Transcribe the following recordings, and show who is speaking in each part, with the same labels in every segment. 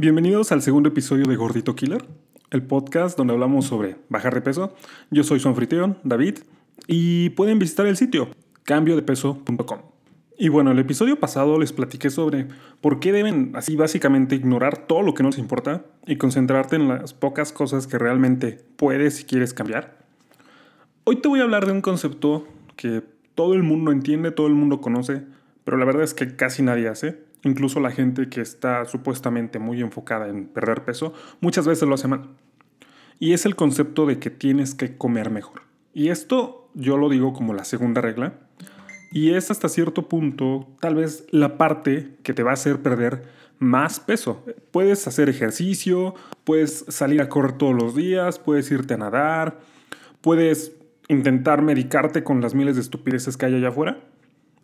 Speaker 1: Bienvenidos al segundo episodio de Gordito Killer, el podcast donde hablamos sobre bajar de peso. Yo soy su anfitrión, David, y pueden visitar el sitio cambiodepeso.com. Y bueno, el episodio pasado les platiqué sobre por qué deben así básicamente ignorar todo lo que no les importa y concentrarte en las pocas cosas que realmente puedes y quieres cambiar. Hoy te voy a hablar de un concepto que todo el mundo entiende, todo el mundo conoce, pero la verdad es que casi nadie hace. Incluso la gente que está supuestamente muy enfocada en perder peso, muchas veces lo hace mal. Y es el concepto de que tienes que comer mejor. Y esto yo lo digo como la segunda regla y es hasta cierto punto tal vez la parte que te va a hacer perder más peso. Puedes hacer ejercicio, puedes salir a correr todos los días, puedes irte a nadar, puedes intentar medicarte con las miles de estupideces que hay allá afuera.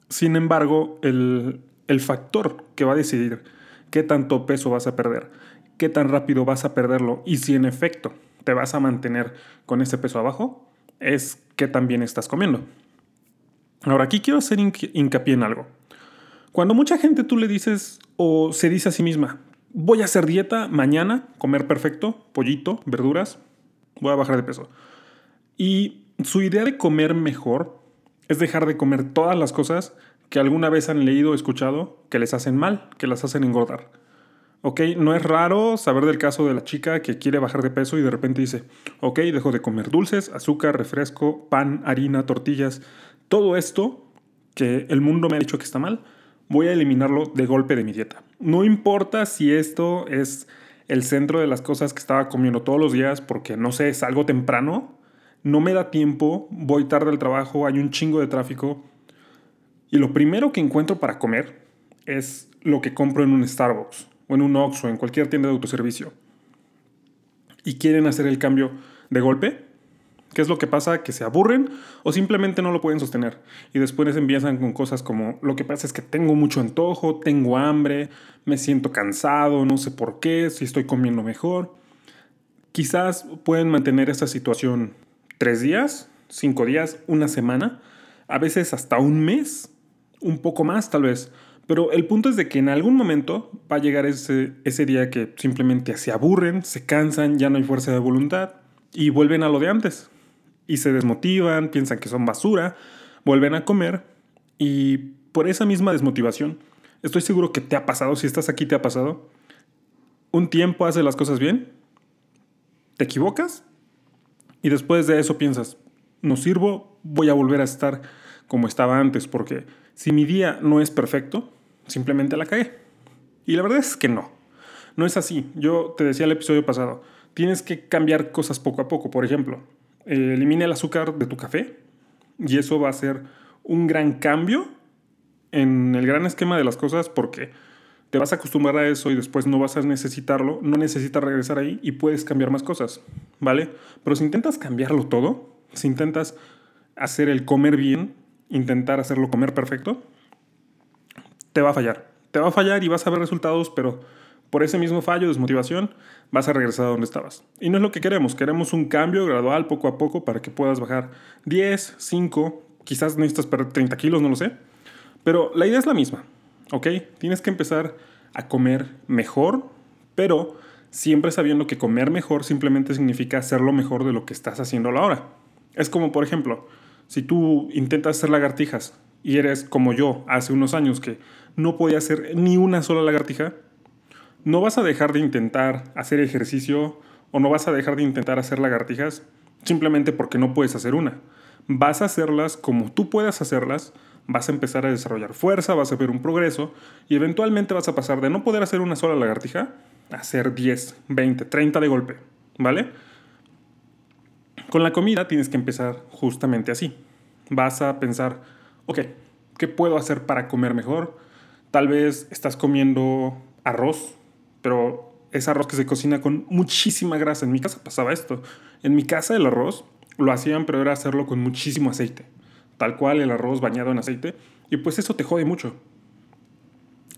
Speaker 1: Sin embargo, el, el factor que va a decidir qué tanto peso vas a perder, qué tan rápido vas a perderlo y si en efecto te vas a mantener con ese peso abajo, es qué tan bien estás comiendo. Ahora, aquí quiero hacer hincapié en algo. Cuando mucha gente tú le dices o se dice a sí misma, voy a hacer dieta mañana, comer perfecto, pollito, verduras, voy a bajar de peso. Y su idea de comer mejor es dejar de comer todas las cosas que alguna vez han leído o escuchado que les hacen mal, que las hacen engordar. ¿Ok? No es raro saber del caso de la chica que quiere bajar de peso y de repente dice, ok, dejo de comer dulces, azúcar, refresco, pan, harina, tortillas, todo esto que el mundo me ha dicho que está mal, voy a eliminarlo de golpe de mi dieta. No importa si esto es el centro de las cosas que estaba comiendo todos los días porque, no sé, salgo temprano, no me da tiempo, voy tarde al trabajo, hay un chingo de tráfico. Y lo primero que encuentro para comer es lo que compro en un Starbucks o en un Oxxo, en cualquier tienda de autoservicio. Y quieren hacer el cambio de golpe, ¿Qué es lo que pasa? Que se aburren o simplemente no lo pueden sostener. Y después empiezan con cosas como, lo que pasa es que tengo mucho antojo, tengo hambre, me siento cansado, no sé por qué, si estoy comiendo mejor. Quizás pueden mantener esta situación tres días, cinco días, una semana, a veces hasta un mes, un poco más tal vez. Pero el punto es de que en algún momento va a llegar ese, ese día que simplemente se aburren, se cansan, ya no hay fuerza de voluntad y vuelven a lo de antes y se desmotivan, piensan que son basura, vuelven a comer y por esa misma desmotivación, estoy seguro que te ha pasado, si estás aquí te ha pasado, un tiempo haces las cosas bien, te equivocas y después de eso piensas, no sirvo, voy a volver a estar como estaba antes, porque si mi día no es perfecto, simplemente la cagué. Y la verdad es que no, no es así. Yo te decía el episodio pasado, tienes que cambiar cosas poco a poco. Por ejemplo, eh, elimina el azúcar de tu café y eso va a ser un gran cambio en el gran esquema de las cosas porque te vas a acostumbrar a eso y después no vas a necesitarlo, no necesitas regresar ahí y puedes cambiar más cosas, ¿vale? Pero si intentas cambiarlo todo, si intentas hacer el comer bien, intentar hacerlo comer perfecto, te va a fallar. Te va a fallar y vas a ver resultados, pero por ese mismo fallo, desmotivación, vas a regresar a donde estabas. Y no es lo que queremos, queremos un cambio gradual poco a poco para que puedas bajar 10, 5, quizás necesitas perder 30 kilos, no lo sé. Pero la idea es la misma, ¿ok? Tienes que empezar a comer mejor, pero siempre sabiendo que comer mejor simplemente significa hacerlo mejor de lo que estás haciendo ahora. Es como, por ejemplo, si tú intentas hacer lagartijas y eres como yo hace unos años que no podía hacer ni una sola lagartija, no vas a dejar de intentar hacer ejercicio o no vas a dejar de intentar hacer lagartijas simplemente porque no puedes hacer una. Vas a hacerlas como tú puedas hacerlas, vas a empezar a desarrollar fuerza, vas a ver un progreso y eventualmente vas a pasar de no poder hacer una sola lagartija a hacer 10, 20, 30 de golpe, ¿vale? Con la comida tienes que empezar justamente así. Vas a pensar, ok, ¿qué puedo hacer para comer mejor? Tal vez estás comiendo arroz pero es arroz que se cocina con muchísima grasa. En mi casa pasaba esto. En mi casa el arroz lo hacían, pero era hacerlo con muchísimo aceite. Tal cual el arroz bañado en aceite. Y pues eso te jode mucho.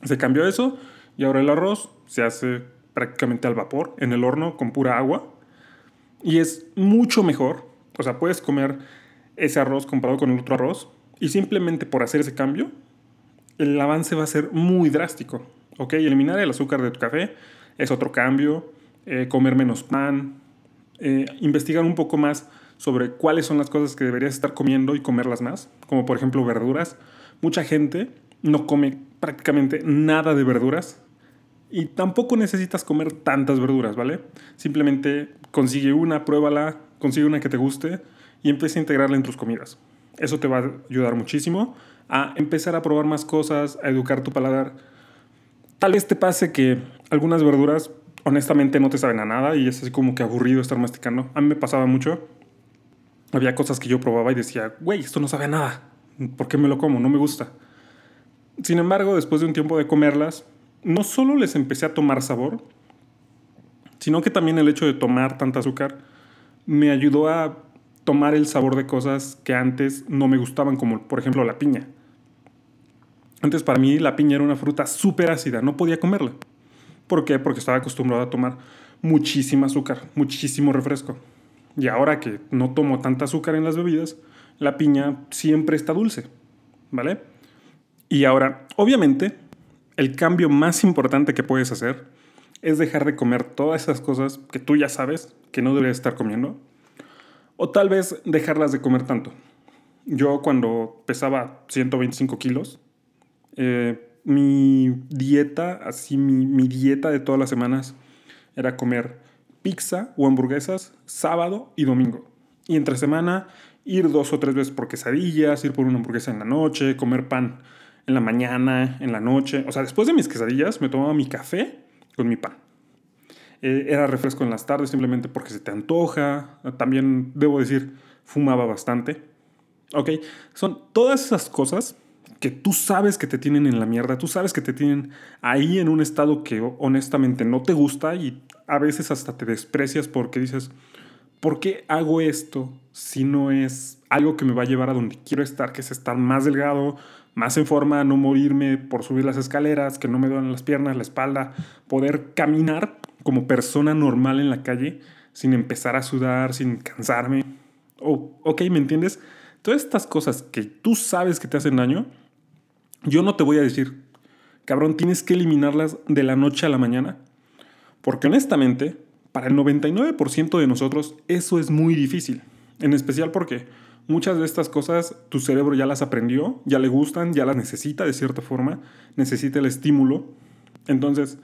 Speaker 1: Se cambió eso y ahora el arroz se hace prácticamente al vapor, en el horno, con pura agua. Y es mucho mejor. O sea, puedes comer ese arroz comparado con el otro arroz. Y simplemente por hacer ese cambio, el avance va a ser muy drástico. ¿Ok? Eliminar el azúcar de tu café es otro cambio. Eh, comer menos pan. Eh, investigar un poco más sobre cuáles son las cosas que deberías estar comiendo y comerlas más. Como por ejemplo verduras. Mucha gente no come prácticamente nada de verduras. Y tampoco necesitas comer tantas verduras, ¿vale? Simplemente consigue una, pruébala, consigue una que te guste y empieza a integrarla en tus comidas. Eso te va a ayudar muchísimo a empezar a probar más cosas, a educar tu paladar. Tal vez te pase que algunas verduras honestamente no te saben a nada y es así como que aburrido estar masticando. A mí me pasaba mucho. Había cosas que yo probaba y decía, güey, esto no sabe a nada. ¿Por qué me lo como? No me gusta. Sin embargo, después de un tiempo de comerlas, no solo les empecé a tomar sabor, sino que también el hecho de tomar tanta azúcar me ayudó a tomar el sabor de cosas que antes no me gustaban, como por ejemplo la piña. Antes para mí la piña era una fruta súper ácida, no podía comerla. ¿Por qué? Porque estaba acostumbrado a tomar muchísimo azúcar, muchísimo refresco. Y ahora que no tomo tanta azúcar en las bebidas, la piña siempre está dulce, ¿vale? Y ahora, obviamente, el cambio más importante que puedes hacer es dejar de comer todas esas cosas que tú ya sabes que no deberías estar comiendo. O tal vez dejarlas de comer tanto. Yo cuando pesaba 125 kilos, eh, mi dieta, así mi, mi dieta de todas las semanas, era comer pizza o hamburguesas sábado y domingo. Y entre semana ir dos o tres veces por quesadillas, ir por una hamburguesa en la noche, comer pan en la mañana, en la noche. O sea, después de mis quesadillas me tomaba mi café con mi pan. Eh, era refresco en las tardes simplemente porque se te antoja. También, debo decir, fumaba bastante. ¿Ok? Son todas esas cosas que tú sabes que te tienen en la mierda, tú sabes que te tienen ahí en un estado que honestamente no te gusta y a veces hasta te desprecias porque dices, ¿por qué hago esto si no es algo que me va a llevar a donde quiero estar, que es estar más delgado, más en forma, no morirme por subir las escaleras, que no me duelen las piernas, la espalda, poder caminar como persona normal en la calle sin empezar a sudar, sin cansarme. Oh, ok, ¿me entiendes? Todas estas cosas que tú sabes que te hacen daño, yo no te voy a decir, cabrón, tienes que eliminarlas de la noche a la mañana. Porque honestamente, para el 99% de nosotros eso es muy difícil. En especial porque Muchas de estas cosas tu cerebro ya las aprendió, ya le gustan, ya las necesita de cierta forma, necesita el estímulo. Entonces,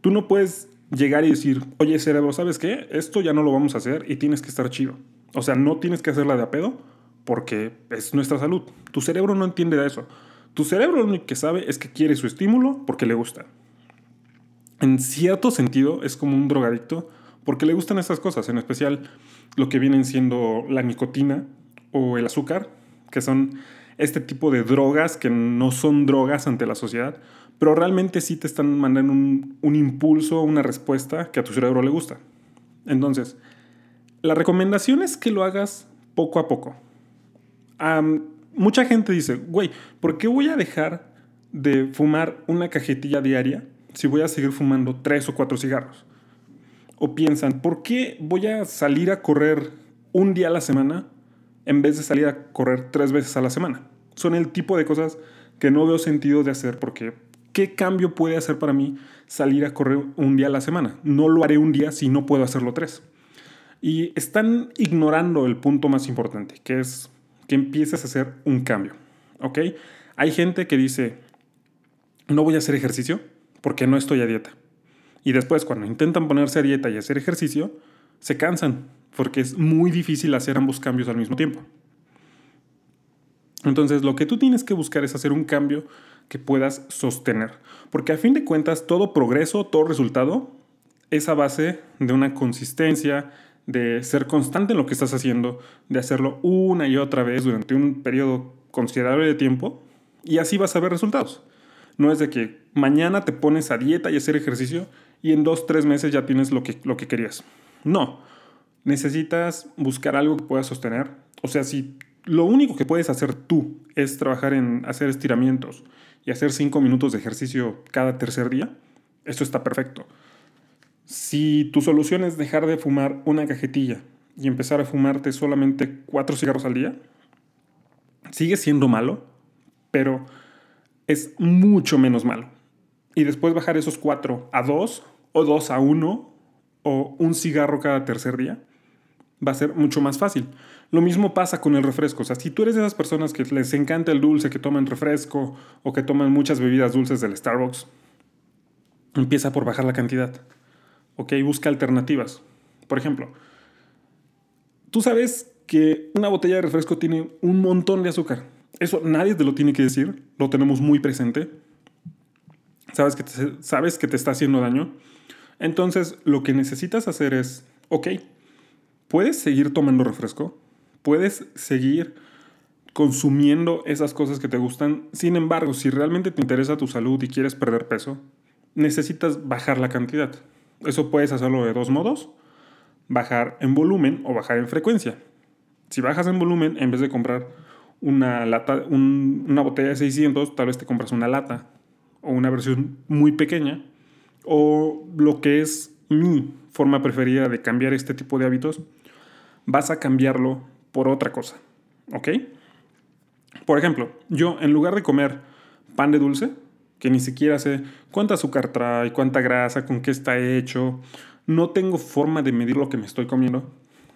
Speaker 1: tú no puedes llegar y decir, oye cerebro, ¿sabes qué? Esto ya no lo vamos a hacer y tienes que estar chido. O sea, no tienes que hacerla de a pedo porque es nuestra salud. Tu cerebro no entiende de eso. Tu cerebro lo único que sabe es que quiere su estímulo porque le gusta. En cierto sentido, es como un drogadicto porque le gustan estas cosas, en especial lo que vienen siendo la nicotina, o el azúcar, que son este tipo de drogas que no son drogas ante la sociedad, pero realmente sí te están mandando un, impulso, una respuesta que a tu cerebro le gusta. Entonces, la recomendación es que lo hagas poco a poco. mucha gente dice, güey, ¿por qué voy a dejar de fumar una cajetilla diaria si voy a seguir fumando tres o cuatro cigarros? O piensan, ¿por qué voy a salir a correr un día a la semana en vez de salir a correr tres veces a la semana. Son el tipo de cosas que no veo sentido de hacer porque ¿qué cambio puede hacer para mí salir a correr un día a la semana? No lo haré un día si no puedo hacerlo tres. Y están ignorando el punto más importante, que es que empieces a hacer un cambio. ¿Ok? Hay gente que dice, no voy a hacer ejercicio porque no estoy a dieta. Y después, cuando intentan ponerse a dieta y hacer ejercicio, se cansan porque es muy difícil hacer ambos cambios al mismo tiempo. Entonces, lo que tú tienes que buscar es hacer un cambio que puedas sostener, porque a fin de cuentas todo progreso, todo resultado es a base de una consistencia, de ser constante en lo que estás haciendo, de hacerlo una y otra vez durante un periodo considerable de tiempo y así vas a ver resultados. No es de que mañana te pones a dieta y hacer ejercicio y en dos, tres meses ya tienes lo que, lo que querías. No, necesitas buscar algo que puedas sostener. O sea, si lo único que puedes hacer tú es trabajar en hacer estiramientos y hacer cinco minutos de ejercicio cada tercer día, esto está perfecto. Si tu solución es dejar de fumar una cajetilla y empezar a fumarte solamente cuatro cigarros al día, sigue siendo malo, pero es mucho menos malo. y después bajar esos 4 a 2 o 2 a 1 o un cigarro cada tercer día, va a ser mucho más fácil. Lo mismo pasa con el refresco. O sea, si tú eres de esas personas que les encanta el dulce, que toman refresco o que toman muchas bebidas dulces del Starbucks, empieza por bajar la cantidad. ¿Ok? Busca alternativas. Por ejemplo, tú sabes que una botella de refresco tiene un montón de azúcar. Eso nadie te lo tiene que decir, lo tenemos muy presente. Sabes que sabes que te está haciendo daño. Entonces, lo que necesitas hacer es, ok, puedes seguir tomando refresco, puedes seguir consumiendo esas cosas que te gustan. Sin embargo, si realmente te interesa tu salud y quieres perder peso, necesitas bajar la cantidad. Eso puedes hacerlo de dos modos, bajar en volumen o bajar en frecuencia. Si bajas en volumen, en vez de comprar una, lata, una botella de 600, tal vez te compras una lata o una versión muy pequeña. O lo que es mi forma preferida de cambiar este tipo de hábitos, vas a cambiarlo por otra cosa. ¿Ok? Por ejemplo, yo en lugar de comer pan de dulce, que ni siquiera sé cuánta azúcar trae, cuánta grasa, con qué está hecho, no tengo forma de medir lo que me estoy comiendo,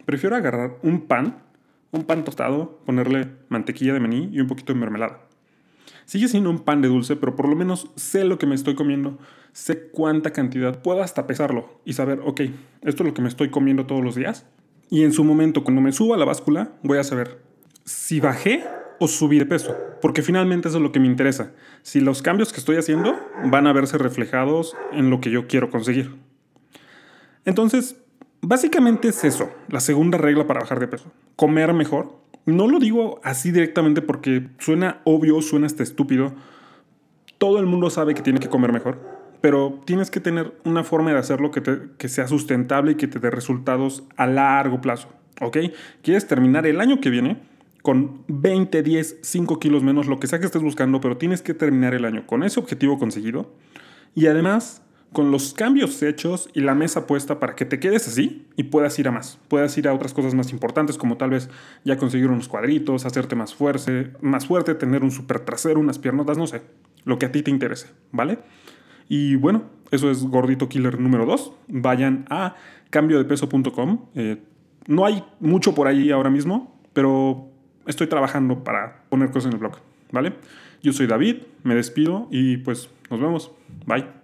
Speaker 1: prefiero agarrar un pan un pan tostado, ponerle mantequilla de maní y un poquito de mermelada. Sigue siendo un pan de dulce, pero por lo menos sé lo que me estoy comiendo, sé cuánta cantidad, puedo hasta pesarlo y saber, ok, esto es lo que me estoy comiendo todos los días. Y en su momento, cuando me suba a la báscula, voy a saber si bajé o subí de peso, porque finalmente eso es lo que me interesa. Si los cambios que estoy haciendo van a verse reflejados en lo que yo quiero conseguir. Entonces, Básicamente es eso, la segunda regla para bajar de peso. Comer mejor. No lo digo así directamente porque suena obvio, suena estúpido. Todo el mundo sabe que tiene que comer mejor, pero tienes que tener una forma de hacerlo que, que sea sustentable y que te dé resultados a largo plazo. ¿Ok? Quieres terminar el año que viene con 20, 10, 5 kilos menos, lo que sea que estés buscando, pero tienes que terminar el año con ese objetivo conseguido. Y además con los cambios hechos y la mesa puesta para que te quedes así y puedas ir a más. Puedas ir a otras cosas más importantes como tal vez ya conseguir unos cuadritos, hacerte más fuerte, más fuerte, tener un super trasero, unas piernotas, no sé, lo que a ti te interese, ¿vale? Y bueno, eso es Gordito Killer número 2. Vayan a cambiodepeso.com. Eh, no hay mucho por ahí ahora mismo, pero estoy trabajando para poner cosas en el blog, ¿vale? Yo soy David, me despido y pues nos vemos. Bye.